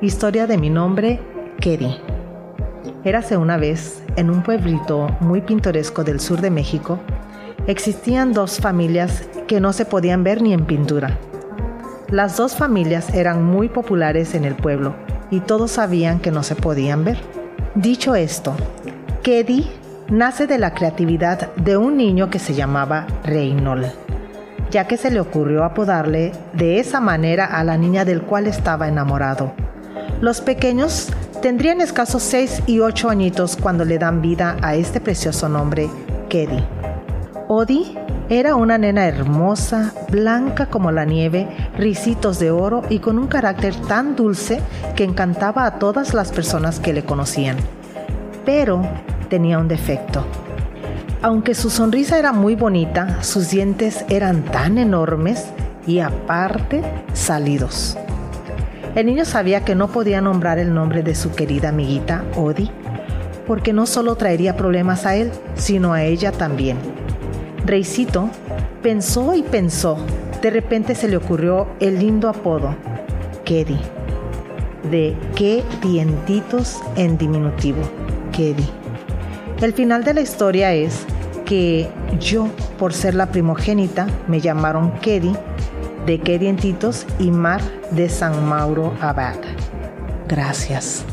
Historia de mi nombre, Kedi. Érase una vez, en un pueblito muy pintoresco del sur de México, existían dos familias que no se podían ver ni en pintura. Las dos familias eran muy populares en el pueblo y todos sabían que no se podían ver. Dicho esto, Kedi nace de la creatividad de un niño que se llamaba Reynold, ya que se le ocurrió apodarle de esa manera a la niña del cual estaba enamorado. Los pequeños tendrían escasos 6 y 8 añitos cuando le dan vida a este precioso nombre, Kedi. Odi era una nena hermosa, blanca como la nieve, risitos de oro y con un carácter tan dulce que encantaba a todas las personas que le conocían. Pero tenía un defecto. Aunque su sonrisa era muy bonita, sus dientes eran tan enormes y aparte salidos. El niño sabía que no podía nombrar el nombre de su querida amiguita Odi, porque no solo traería problemas a él, sino a ella también. Reycito pensó y pensó. De repente se le ocurrió el lindo apodo, Kedi, de qué dientitos en diminutivo, Kedi. El final de la historia es que yo, por ser la primogénita, me llamaron Kedi, de qué dientitos y Mar de San Mauro Abad. Gracias.